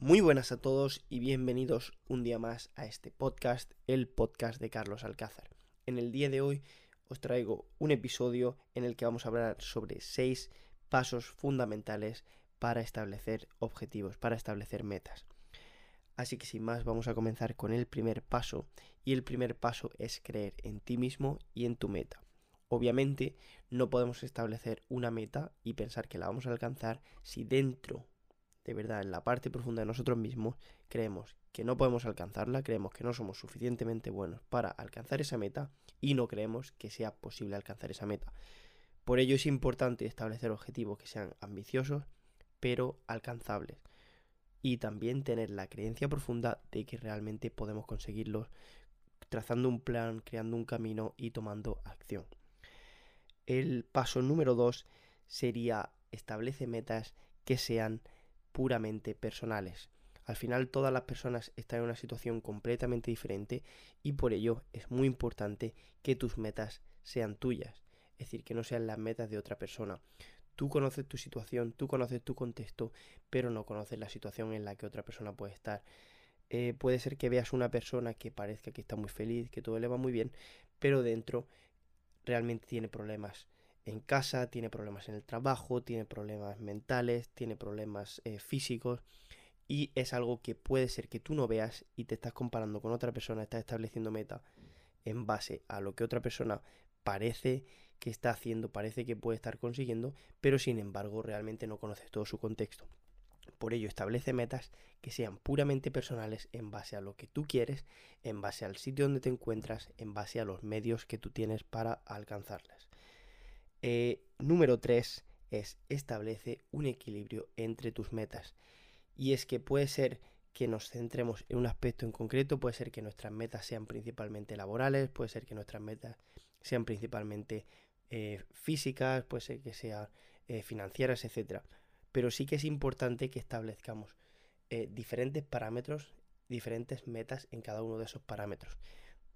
Muy buenas a todos y bienvenidos un día más a este podcast, el podcast de Carlos Alcázar. En el día de hoy os traigo un episodio en el que vamos a hablar sobre seis pasos fundamentales para establecer objetivos, para establecer metas. Así que sin más vamos a comenzar con el primer paso y el primer paso es creer en ti mismo y en tu meta. Obviamente no podemos establecer una meta y pensar que la vamos a alcanzar si dentro de verdad en la parte profunda de nosotros mismos creemos que no podemos alcanzarla, creemos que no somos suficientemente buenos para alcanzar esa meta y no creemos que sea posible alcanzar esa meta. Por ello es importante establecer objetivos que sean ambiciosos pero alcanzables y también tener la creencia profunda de que realmente podemos conseguirlos trazando un plan, creando un camino y tomando acción. El paso número dos sería establece metas que sean puramente personales. Al final todas las personas están en una situación completamente diferente y por ello es muy importante que tus metas sean tuyas, es decir, que no sean las metas de otra persona. Tú conoces tu situación, tú conoces tu contexto, pero no conoces la situación en la que otra persona puede estar. Eh, puede ser que veas una persona que parezca que está muy feliz, que todo le va muy bien, pero dentro realmente tiene problemas en casa, tiene problemas en el trabajo, tiene problemas mentales, tiene problemas eh, físicos y es algo que puede ser que tú no veas y te estás comparando con otra persona, estás estableciendo meta en base a lo que otra persona parece que está haciendo, parece que puede estar consiguiendo, pero sin embargo realmente no conoces todo su contexto. Por ello establece metas que sean puramente personales en base a lo que tú quieres, en base al sitio donde te encuentras, en base a los medios que tú tienes para alcanzarlas. Eh, número 3 es establece un equilibrio entre tus metas. Y es que puede ser que nos centremos en un aspecto en concreto, puede ser que nuestras metas sean principalmente laborales, puede ser que nuestras metas sean principalmente eh, físicas, puede ser que sean eh, financieras, etc. Pero sí que es importante que establezcamos diferentes parámetros, diferentes metas en cada uno de esos parámetros,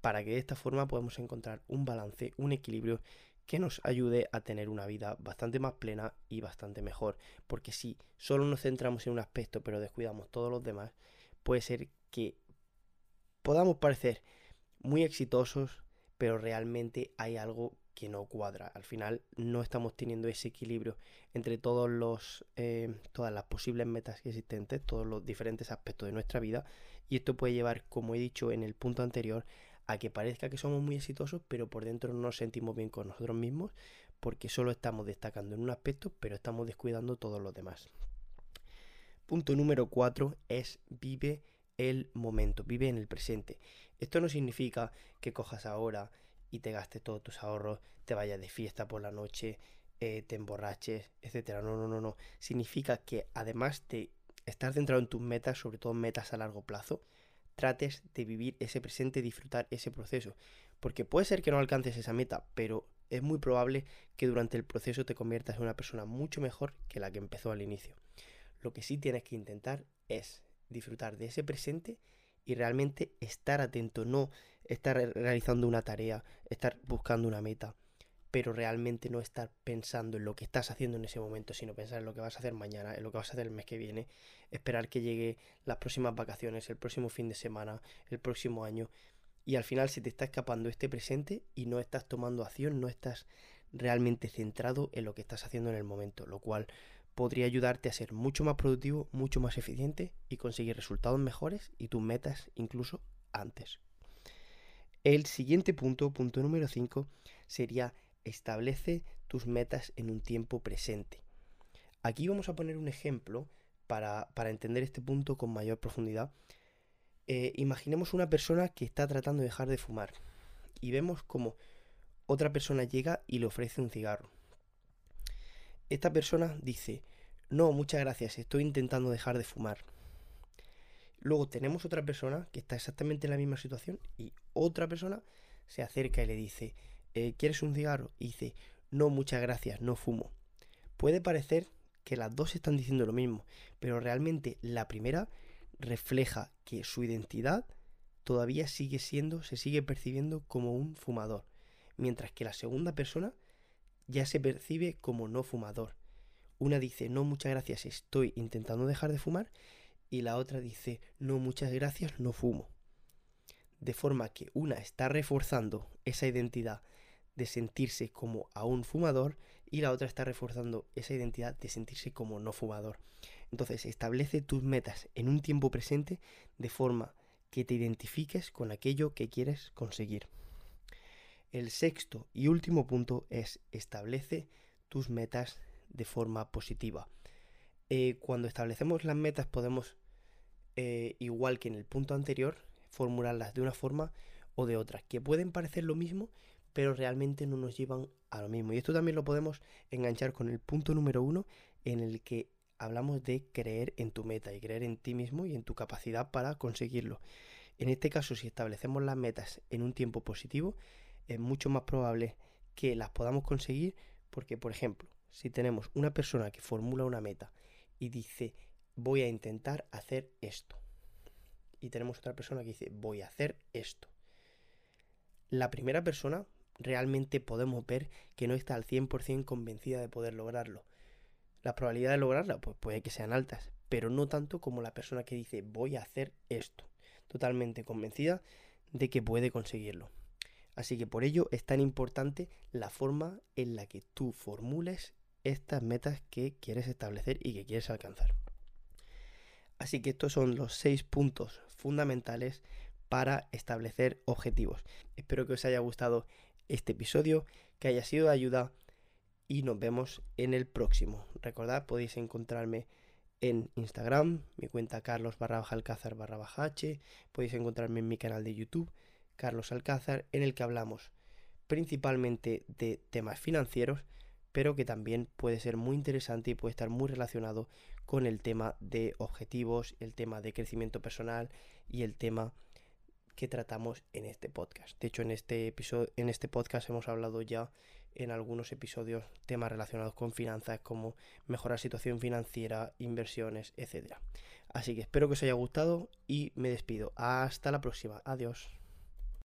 para que de esta forma podamos encontrar un balance, un equilibrio que nos ayude a tener una vida bastante más plena y bastante mejor. Porque si solo nos centramos en un aspecto pero descuidamos todos los demás, puede ser que podamos parecer muy exitosos, pero realmente hay algo que no cuadra. Al final no estamos teniendo ese equilibrio entre todos los, eh, todas las posibles metas existentes, todos los diferentes aspectos de nuestra vida. Y esto puede llevar, como he dicho en el punto anterior, a que parezca que somos muy exitosos, pero por dentro no nos sentimos bien con nosotros mismos, porque solo estamos destacando en un aspecto, pero estamos descuidando todos los demás. Punto número 4 es vive el momento, vive en el presente. Esto no significa que cojas ahora y te gastes todos tus ahorros, te vayas de fiesta por la noche, eh, te emborraches, etcétera. No, no, no, no. Significa que además de estar centrado en tus metas, sobre todo metas a largo plazo, trates de vivir ese presente, disfrutar ese proceso. Porque puede ser que no alcances esa meta, pero es muy probable que durante el proceso te conviertas en una persona mucho mejor que la que empezó al inicio. Lo que sí tienes que intentar es disfrutar de ese presente y realmente estar atento, no estar realizando una tarea, estar buscando una meta pero realmente no estar pensando en lo que estás haciendo en ese momento, sino pensar en lo que vas a hacer mañana, en lo que vas a hacer el mes que viene, esperar que llegue las próximas vacaciones, el próximo fin de semana, el próximo año, y al final se te está escapando este presente y no estás tomando acción, no estás realmente centrado en lo que estás haciendo en el momento, lo cual podría ayudarte a ser mucho más productivo, mucho más eficiente y conseguir resultados mejores y tus metas incluso antes. El siguiente punto, punto número 5, sería establece tus metas en un tiempo presente. Aquí vamos a poner un ejemplo para, entender este punto con mayor profundidad. Eh, imaginemos una persona que está tratando de dejar de fumar y vemos como otra persona llega y le ofrece un cigarro. Esta persona dice, no, muchas gracias, estoy intentando dejar de fumar. Luego tenemos otra persona que está exactamente en la misma situación y otra persona se acerca y le dice, eh, ¿quieres un cigarro? Y dice, no, muchas gracias, no fumo. Puede parecer que las dos están diciendo lo mismo, pero realmente la primera refleja que su identidad todavía sigue siendo, se sigue percibiendo como un fumador, mientras que la segunda persona ya se percibe como no fumador. Una dice, no, muchas gracias, estoy intentando dejar de fumar, y la otra dice, no, muchas gracias, no fumo. De forma que una está reforzando esa identidad de sentirse como a un fumador y la otra está reforzando esa identidad de sentirse como no fumador. Entonces establece tus metas en un tiempo presente de forma que te identifiques con aquello que quieres conseguir. El sexto y último punto es establece tus metas de forma positiva. Eh, cuando establecemos las metas podemos, eh, igual que en el punto anterior, formularlas de una forma o de otra, que pueden parecer lo mismo, pero realmente no nos llevan a lo mismo. Y esto también lo podemos enganchar con el punto número uno, en el que hablamos de creer en tu meta y creer en ti mismo y en tu capacidad para conseguirlo. En este caso, si establecemos las metas en un tiempo positivo, es mucho más probable que las podamos conseguir porque, por ejemplo, si tenemos una persona que formula una meta y dice voy a intentar hacer esto, y tenemos otra persona que dice voy a hacer esto, la primera persona realmente podemos ver que no está al 100% convencida de poder lograrlo. Las probabilidades de lograrla pues puede que sean altas, pero no tanto como la persona que dice voy a hacer esto, totalmente convencida de que puede conseguirlo. Así que por ello es tan importante la forma en la que tú formules estas metas que quieres establecer y que quieres alcanzar. Así que estos son los seis puntos fundamentales para establecer objetivos. Espero que os haya gustado este episodio, que haya sido de ayuda y nos vemos en el próximo. Recordad, podéis encontrarme en Instagram, mi cuenta carlos barra alcázar barra h, podéis encontrarme en mi canal de YouTube, Carlos Alcázar, en el que hablamos principalmente de temas financieros, pero que también puede ser muy interesante y puede estar muy relacionado con el tema de objetivos, el tema de crecimiento personal y el tema que tratamos en este podcast. De hecho, en este episodio, en este podcast hemos hablado ya en algunos episodios temas relacionados con finanzas como mejorar situación financiera, inversiones, etc. Así que espero que os haya gustado y me despido. Hasta la próxima. Adiós.